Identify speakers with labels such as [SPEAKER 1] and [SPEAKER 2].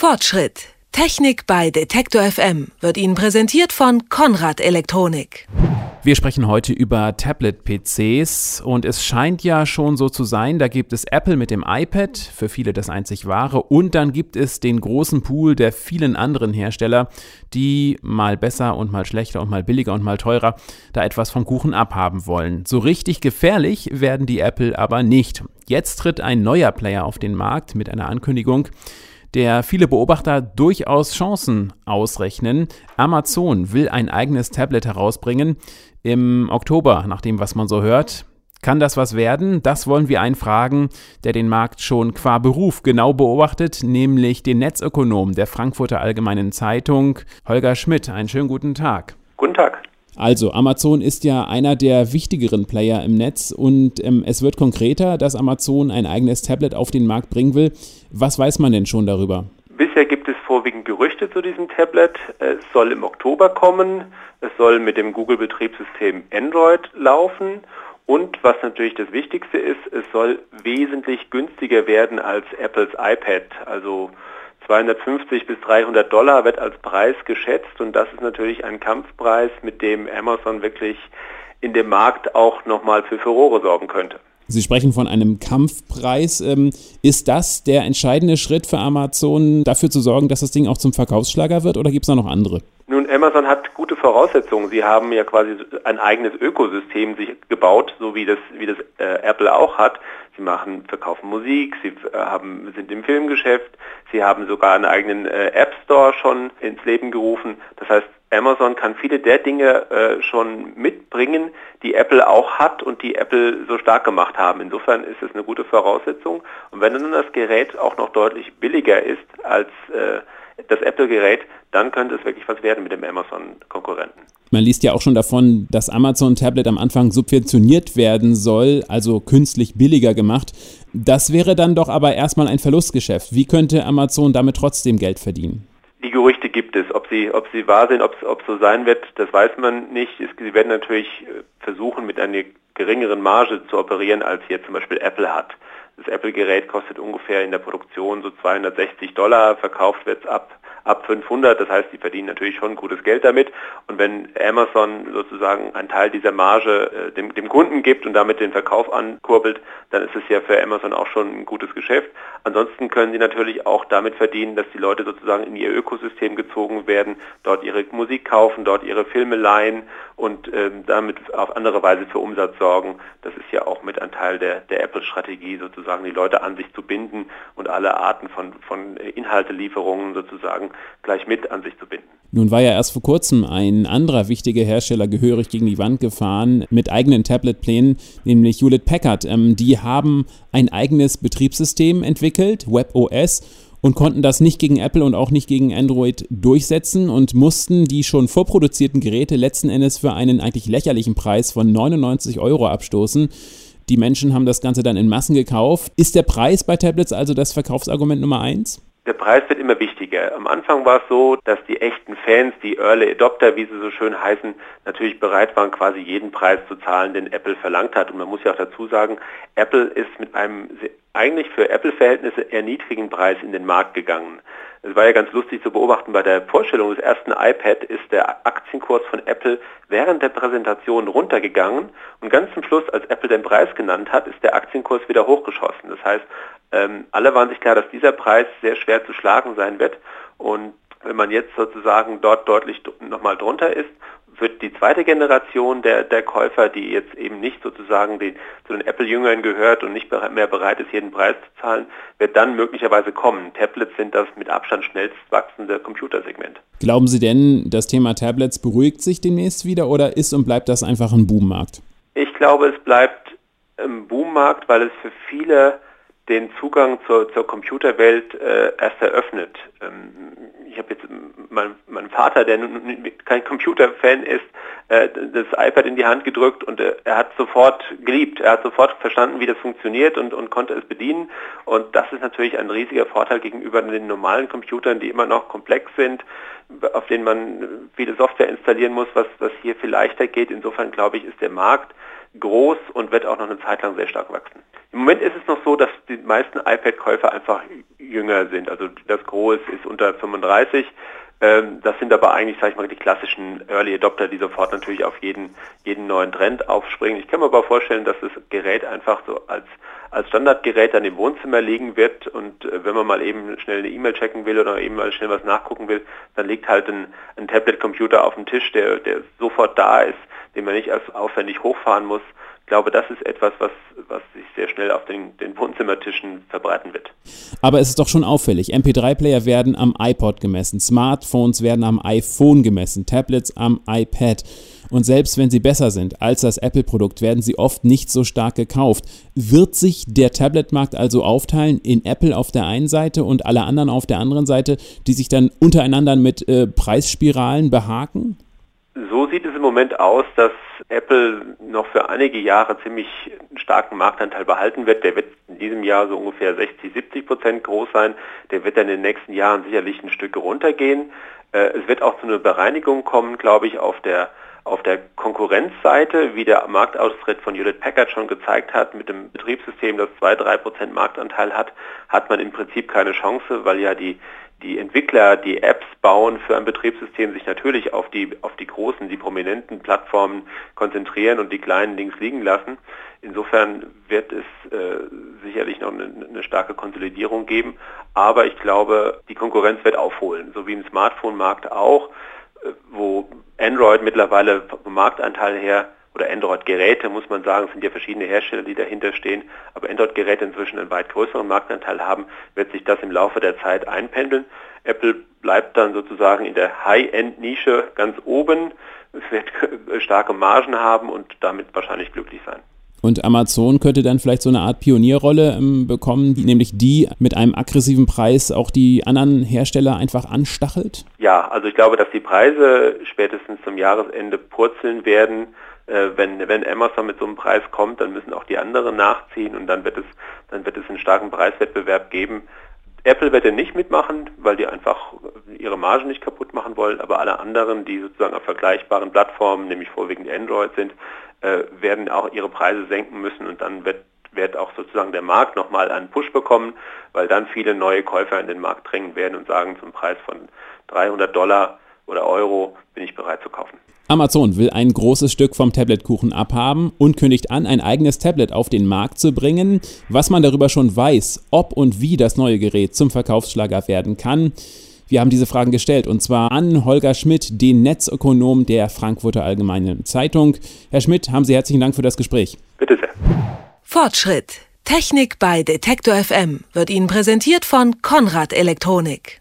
[SPEAKER 1] Fortschritt. Technik bei Detektor FM wird Ihnen präsentiert von Konrad Elektronik.
[SPEAKER 2] Wir sprechen heute über Tablet-PCs und es scheint ja schon so zu sein, da gibt es Apple mit dem iPad, für viele das einzig wahre, und dann gibt es den großen Pool der vielen anderen Hersteller, die mal besser und mal schlechter und mal billiger und mal teurer da etwas vom Kuchen abhaben wollen. So richtig gefährlich werden die Apple aber nicht. Jetzt tritt ein neuer Player auf den Markt mit einer Ankündigung, der viele Beobachter durchaus Chancen ausrechnen. Amazon will ein eigenes Tablet herausbringen im Oktober, nach dem, was man so hört. Kann das was werden? Das wollen wir einfragen, der den Markt schon qua Beruf genau beobachtet, nämlich den Netzökonom der Frankfurter Allgemeinen Zeitung, Holger Schmidt. Einen schönen guten Tag.
[SPEAKER 3] Guten Tag.
[SPEAKER 2] Also, Amazon ist ja einer der wichtigeren Player im Netz und ähm, es wird konkreter, dass Amazon ein eigenes Tablet auf den Markt bringen will. Was weiß man denn schon darüber?
[SPEAKER 3] Bisher gibt es vorwiegend Gerüchte zu diesem Tablet. Es soll im Oktober kommen. Es soll mit dem Google-Betriebssystem Android laufen. Und was natürlich das Wichtigste ist, es soll wesentlich günstiger werden als Apples iPad. Also 250 bis 300 Dollar wird als Preis geschätzt und das ist natürlich ein Kampfpreis, mit dem Amazon wirklich in dem Markt auch nochmal für Furore sorgen könnte.
[SPEAKER 2] Sie sprechen von einem Kampfpreis. Ähm, ist das der entscheidende Schritt für Amazon, dafür zu sorgen, dass das Ding auch zum Verkaufsschlager wird oder gibt es da noch andere?
[SPEAKER 3] Nun, Amazon hat gute Voraussetzungen. Sie haben ja quasi ein eigenes Ökosystem sich gebaut, so wie das, wie das äh, Apple auch hat. Sie machen, verkaufen Musik, sie äh, haben, sind im Filmgeschäft, sie haben sogar einen eigenen äh, App Store schon ins Leben gerufen. Das heißt, Amazon kann viele der Dinge äh, schon mitbringen, die Apple auch hat und die Apple so stark gemacht haben. Insofern ist es eine gute Voraussetzung. Und wenn dann das Gerät auch noch deutlich billiger ist als äh, das Apple-Gerät, dann könnte es wirklich was werden mit dem Amazon-Konkurrenten.
[SPEAKER 2] Man liest ja auch schon davon, dass Amazon Tablet am Anfang subventioniert werden soll, also künstlich billiger gemacht. Das wäre dann doch aber erstmal ein Verlustgeschäft. Wie könnte Amazon damit trotzdem Geld verdienen?
[SPEAKER 3] Die Gerüchte gibt es. Ob sie, ob sie wahr sind, ob es so sein wird, das weiß man nicht. Sie werden natürlich äh, versuchen, mit einer geringeren Marge zu operieren, als hier zum Beispiel Apple hat. Das Apple-Gerät kostet ungefähr in der Produktion so 260 Dollar, verkauft wird es ab ab 500. Das heißt, die verdienen natürlich schon gutes Geld damit. Und wenn Amazon sozusagen einen Teil dieser Marge äh, dem, dem Kunden gibt und damit den Verkauf ankurbelt, dann ist es ja für Amazon auch schon ein gutes Geschäft. Ansonsten können sie natürlich auch damit verdienen, dass die Leute sozusagen in ihr Ökosystem gezogen werden, dort ihre Musik kaufen, dort ihre Filme leihen und ähm, damit auf andere Weise für Umsatz sorgen. Das ist ja auch mit ein Teil der, der Apple-Strategie, sozusagen die Leute an sich zu binden und alle Arten von, von Inhaltelieferungen sozusagen gleich mit an sich zu binden.
[SPEAKER 2] Nun war ja erst vor kurzem ein anderer wichtiger Hersteller gehörig gegen die Wand gefahren mit eigenen Tablet-Plänen, nämlich Hewlett Packard. Ähm, die haben ein eigenes Betriebssystem entwickelt, WebOS, und konnten das nicht gegen Apple und auch nicht gegen Android durchsetzen und mussten die schon vorproduzierten Geräte letzten Endes für einen eigentlich lächerlichen Preis von 99 Euro abstoßen. Die Menschen haben das Ganze dann in Massen gekauft. Ist der Preis bei Tablets also das Verkaufsargument Nummer eins?
[SPEAKER 3] Der Preis wird immer wichtiger. Am Anfang war es so, dass die echten Fans, die Early Adopter, wie sie so schön heißen, natürlich bereit waren, quasi jeden Preis zu zahlen, den Apple verlangt hat. Und man muss ja auch dazu sagen, Apple ist mit einem eigentlich für Apple-Verhältnisse eher niedrigen Preis in den Markt gegangen. Es war ja ganz lustig zu beobachten, bei der Vorstellung des ersten iPad ist der Aktienkurs von Apple während der Präsentation runtergegangen und ganz zum Schluss, als Apple den Preis genannt hat, ist der Aktienkurs wieder hochgeschossen. Das heißt, ähm, alle waren sich klar, dass dieser Preis sehr schwer zu schlagen sein wird und wenn man jetzt sozusagen dort deutlich nochmal drunter ist wird die zweite Generation der, der Käufer, die jetzt eben nicht sozusagen die, zu den Apple-Jüngern gehört und nicht mehr bereit ist, jeden Preis zu zahlen, wird dann möglicherweise kommen. Tablets sind das mit Abstand schnellst wachsende Computersegment.
[SPEAKER 2] Glauben Sie denn, das Thema Tablets beruhigt sich demnächst wieder oder ist und bleibt das einfach ein Boommarkt?
[SPEAKER 3] Ich glaube, es bleibt ein Boommarkt, weil es für viele den Zugang zur, zur Computerwelt äh, erst eröffnet. Ähm, jetzt mein, mein Vater, der kein Computerfan ist, äh, das iPad in die Hand gedrückt und äh, er hat sofort geliebt. Er hat sofort verstanden, wie das funktioniert und, und konnte es bedienen. Und das ist natürlich ein riesiger Vorteil gegenüber den normalen Computern, die immer noch komplex sind, auf denen man viele Software installieren muss, was, was hier viel leichter geht. Insofern glaube ich, ist der Markt groß und wird auch noch eine Zeit lang sehr stark wachsen. Im Moment ist es noch so, dass die meisten iPad-Käufer einfach jünger sind. Also das Gros ist unter 35. Ähm, das sind aber eigentlich, sage ich mal, die klassischen Early Adopter, die sofort natürlich auf jeden, jeden neuen Trend aufspringen. Ich kann mir aber vorstellen, dass das Gerät einfach so als, als Standardgerät dann im Wohnzimmer liegen wird und äh, wenn man mal eben schnell eine E-Mail checken will oder eben mal schnell was nachgucken will, dann liegt halt ein, ein Tablet-Computer auf dem Tisch, der, der sofort da ist, den man nicht erst aufwendig hochfahren muss glaube, das ist etwas, was, was sich sehr schnell auf den, den Wohnzimmertischen verbreiten wird.
[SPEAKER 2] Aber es ist doch schon auffällig. MP3-Player werden am iPod gemessen, Smartphones werden am iPhone gemessen, Tablets am iPad. Und selbst wenn sie besser sind als das Apple-Produkt, werden sie oft nicht so stark gekauft. Wird sich der Tablet-Markt also aufteilen in Apple auf der einen Seite und alle anderen auf der anderen Seite, die sich dann untereinander mit äh, Preisspiralen behaken?
[SPEAKER 3] Sieht es im Moment aus, dass Apple noch für einige Jahre ziemlich starken Marktanteil behalten wird. Der wird in diesem Jahr so ungefähr 60, 70 Prozent groß sein. Der wird dann in den nächsten Jahren sicherlich ein Stück runtergehen. Äh, es wird auch zu einer Bereinigung kommen, glaube ich, auf der auf der Konkurrenzseite, wie der Marktaustritt von Hewlett Packard schon gezeigt hat, mit dem Betriebssystem, das 2-3% Marktanteil hat, hat man im Prinzip keine Chance, weil ja die, die Entwickler, die Apps bauen für ein Betriebssystem, sich natürlich auf die, auf die großen, die prominenten Plattformen konzentrieren und die kleinen links liegen lassen. Insofern wird es äh, sicherlich noch eine, eine, starke Konsolidierung geben, aber ich glaube, die Konkurrenz wird aufholen, so wie im Smartphone-Markt auch, äh, wo Android mittlerweile vom Marktanteil her oder Android-Geräte, muss man sagen, sind ja verschiedene Hersteller, die dahinter stehen, aber Android-Geräte inzwischen einen weit größeren Marktanteil haben, wird sich das im Laufe der Zeit einpendeln. Apple bleibt dann sozusagen in der High-End-Nische ganz oben, es wird starke Margen haben und damit wahrscheinlich glücklich sein.
[SPEAKER 2] Und Amazon könnte dann vielleicht so eine Art Pionierrolle ähm, bekommen, die, nämlich die mit einem aggressiven Preis auch die anderen Hersteller einfach anstachelt?
[SPEAKER 3] Ja, also ich glaube, dass die Preise spätestens zum Jahresende purzeln werden. Äh, wenn, wenn Amazon mit so einem Preis kommt, dann müssen auch die anderen nachziehen und dann wird es, dann wird es einen starken Preiswettbewerb geben. Apple wird ja nicht mitmachen, weil die einfach ihre Margen nicht kaputt machen wollen, aber alle anderen, die sozusagen auf vergleichbaren Plattformen, nämlich vorwiegend Android sind, äh, werden auch ihre Preise senken müssen und dann wird, wird auch sozusagen der Markt nochmal einen Push bekommen, weil dann viele neue Käufer in den Markt drängen werden und sagen, zum Preis von 300 Dollar oder Euro bereit zu kaufen.
[SPEAKER 2] Amazon will ein großes Stück vom Tabletkuchen abhaben und kündigt an, ein eigenes Tablet auf den Markt zu bringen. Was man darüber schon weiß, ob und wie das neue Gerät zum Verkaufsschlager werden kann. Wir haben diese Fragen gestellt und zwar an Holger Schmidt, den Netzökonom der Frankfurter Allgemeinen Zeitung. Herr Schmidt, haben Sie herzlichen Dank für das Gespräch.
[SPEAKER 3] Bitte sehr.
[SPEAKER 1] Fortschritt. Technik bei Detektor FM wird Ihnen präsentiert von Konrad Elektronik.